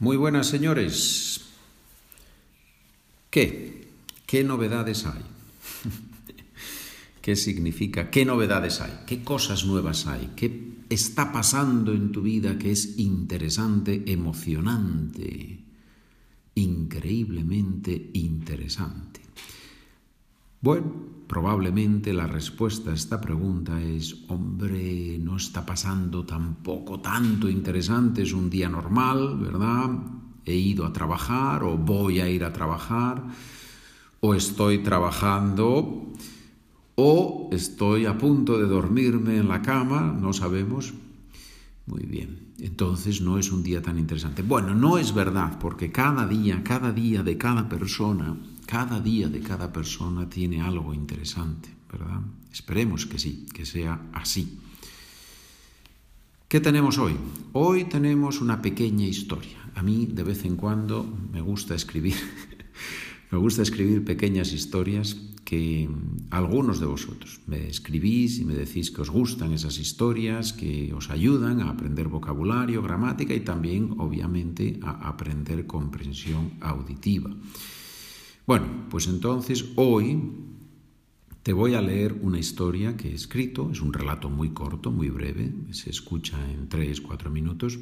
Muy buenas, señores. ¿Qué? ¿Qué novedades hay? ¿Qué significa? ¿Qué novedades hay? ¿Qué cosas nuevas hay? ¿Qué está pasando en tu vida que es interesante, emocionante, increíblemente interesante? Bueno, probablemente la respuesta a esta pregunta es, hombre, no está pasando tampoco tanto interesante, es un día normal, ¿verdad? He ido a trabajar o voy a ir a trabajar o estoy trabajando o estoy a punto de dormirme en la cama, no sabemos. Muy bien, entonces no es un día tan interesante. Bueno, no es verdad, porque cada día, cada día de cada persona cada día de cada persona tiene algo interesante, ¿verdad? Esperemos que sí, que sea así. ¿Qué tenemos hoy? Hoy tenemos una pequeña historia. A mí de vez en cuando me gusta escribir, me gusta escribir pequeñas historias que algunos de vosotros me escribís y me decís que os gustan esas historias, que os ayudan a aprender vocabulario, gramática y también, obviamente, a aprender comprensión auditiva. Bueno, pues entonces hoy te voy a leer una historia que he escrito, es un relato muy corto, muy breve, se escucha en 3, 4 minutos.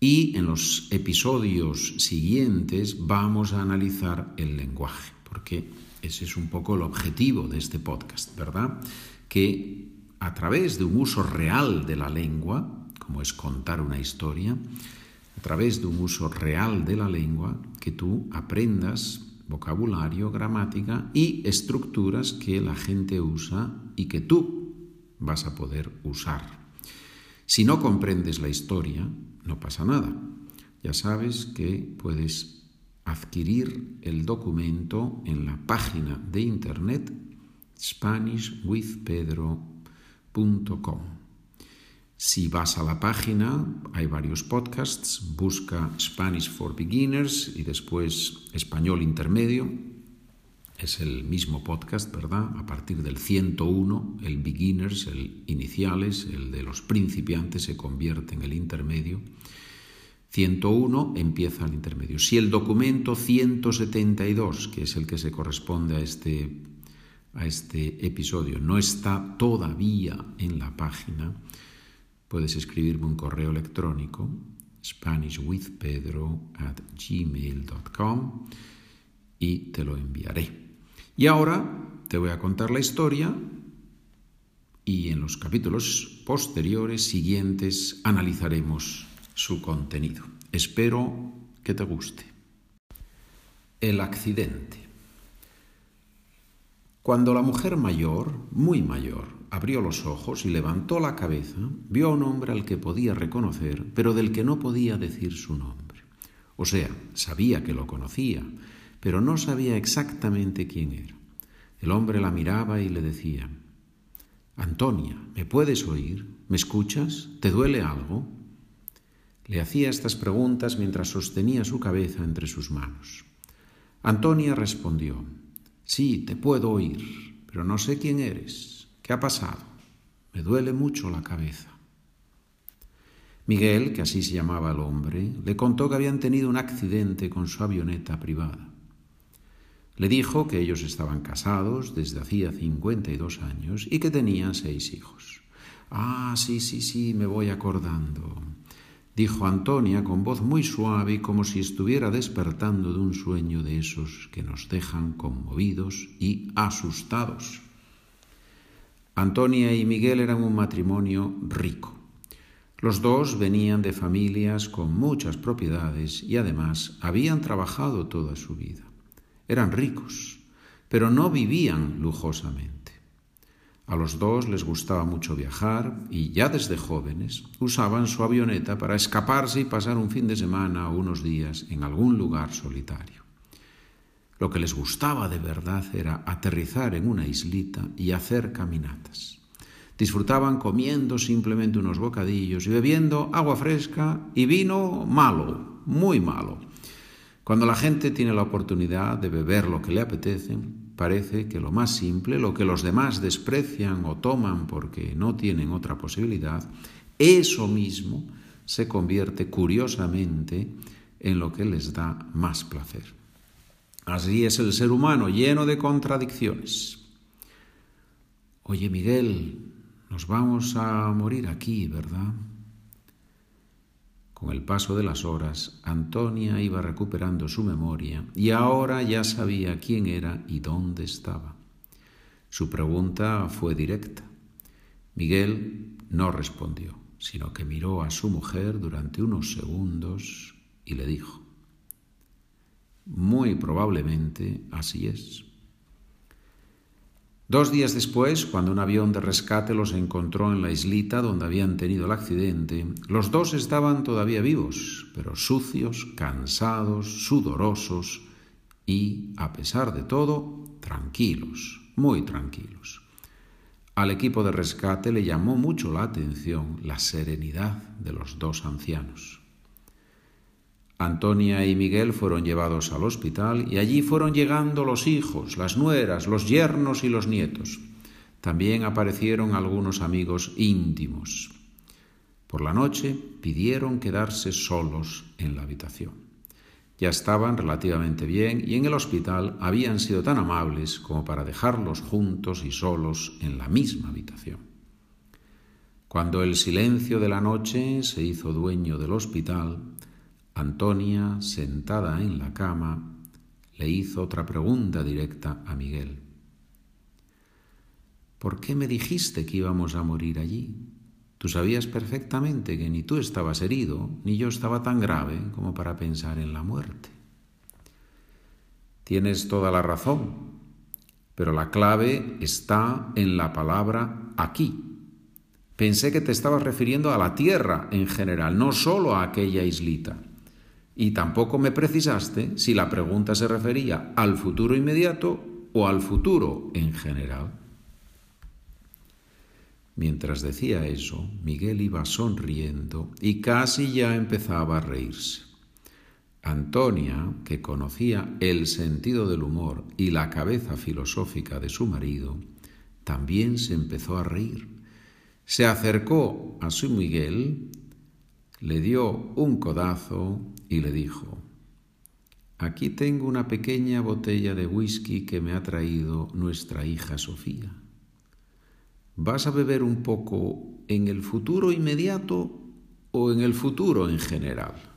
Y en los episodios siguientes vamos a analizar el lenguaje, porque ese es un poco el objetivo de este podcast, ¿verdad? Que a través de un uso real de la lengua, como es contar una historia, a través de un uso real de la lengua, que tú aprendas vocabulario, gramática y estructuras que la gente usa y que tú vas a poder usar. Si no comprendes la historia, no pasa nada. Ya sabes que puedes adquirir el documento en la página de internet SpanishWithPedro.com. Si vas a la página, hay varios podcasts, busca Spanish for Beginners y después Español Intermedio. Es el mismo podcast, ¿verdad? A partir del 101, el Beginners, el Iniciales, el de los principiantes se convierte en el intermedio. 101 empieza el intermedio. Si el documento 172, que es el que se corresponde a este, a este episodio, no está todavía en la página, puedes escribirme un correo electrónico spanishwithpedro at gmail.com y te lo enviaré. Y ahora te voy a contar la historia y en los capítulos posteriores, siguientes, analizaremos su contenido. Espero que te guste. El accidente. Cuando la mujer mayor, muy mayor, abrió los ojos y levantó la cabeza, vio a un hombre al que podía reconocer, pero del que no podía decir su nombre. O sea, sabía que lo conocía, pero no sabía exactamente quién era. El hombre la miraba y le decía, Antonia, ¿me puedes oír? ¿Me escuchas? ¿Te duele algo? Le hacía estas preguntas mientras sostenía su cabeza entre sus manos. Antonia respondió, Sí, te puedo oír, pero no sé quién eres. ¿Qué ha pasado? Me duele mucho la cabeza. Miguel, que así se llamaba el hombre, le contó que habían tenido un accidente con su avioneta privada. Le dijo que ellos estaban casados desde hacía 52 años y que tenían seis hijos. Ah, sí, sí, sí, me voy acordando, dijo Antonia con voz muy suave y como si estuviera despertando de un sueño de esos que nos dejan conmovidos y asustados. Antonia y Miguel eran un matrimonio rico. Los dos venían de familias con muchas propiedades y además habían trabajado toda su vida. Eran ricos, pero no vivían lujosamente. A los dos les gustaba mucho viajar y ya desde jóvenes usaban su avioneta para escaparse y pasar un fin de semana o unos días en algún lugar solitario. Lo que les gustaba de verdad era aterrizar en una islita y hacer caminatas. Disfrutaban comiendo simplemente unos bocadillos y bebiendo agua fresca y vino malo, muy malo. Cuando la gente tiene la oportunidad de beber lo que le apetece, parece que lo más simple, lo que los demás desprecian o toman porque no tienen otra posibilidad, eso mismo se convierte curiosamente en lo que les da más placer. Así es el ser humano, lleno de contradicciones. Oye, Miguel, nos vamos a morir aquí, ¿verdad? Con el paso de las horas, Antonia iba recuperando su memoria y ahora ya sabía quién era y dónde estaba. Su pregunta fue directa. Miguel no respondió, sino que miró a su mujer durante unos segundos y le dijo, Muy probablemente así es. Dos días después, cuando un avión de rescate los encontró en la islita donde habían tenido el accidente, los dos estaban todavía vivos, pero sucios, cansados, sudorosos y, a pesar de todo, tranquilos, muy tranquilos. Al equipo de rescate le llamó mucho la atención la serenidad de los dos ancianos. Antonia y Miguel fueron llevados al hospital y allí fueron llegando los hijos, las nueras, los yernos y los nietos. También aparecieron algunos amigos íntimos. Por la noche pidieron quedarse solos en la habitación. Ya estaban relativamente bien y en el hospital habían sido tan amables como para dejarlos juntos y solos en la misma habitación. Cuando el silencio de la noche se hizo dueño del hospital, Antonia, sentada en la cama, le hizo otra pregunta directa a Miguel. ¿Por qué me dijiste que íbamos a morir allí? Tú sabías perfectamente que ni tú estabas herido, ni yo estaba tan grave como para pensar en la muerte. Tienes toda la razón, pero la clave está en la palabra aquí. Pensé que te estabas refiriendo a la tierra en general, no solo a aquella islita. Y tampoco me precisaste si la pregunta se refería al futuro inmediato o al futuro en general. Mientras decía eso, Miguel iba sonriendo y casi ya empezaba a reírse. Antonia, que conocía el sentido del humor y la cabeza filosófica de su marido, también se empezó a reír. Se acercó a su Miguel le dio un codazo y le dijo, Aquí tengo una pequeña botella de whisky que me ha traído nuestra hija Sofía. ¿Vas a beber un poco en el futuro inmediato o en el futuro en general?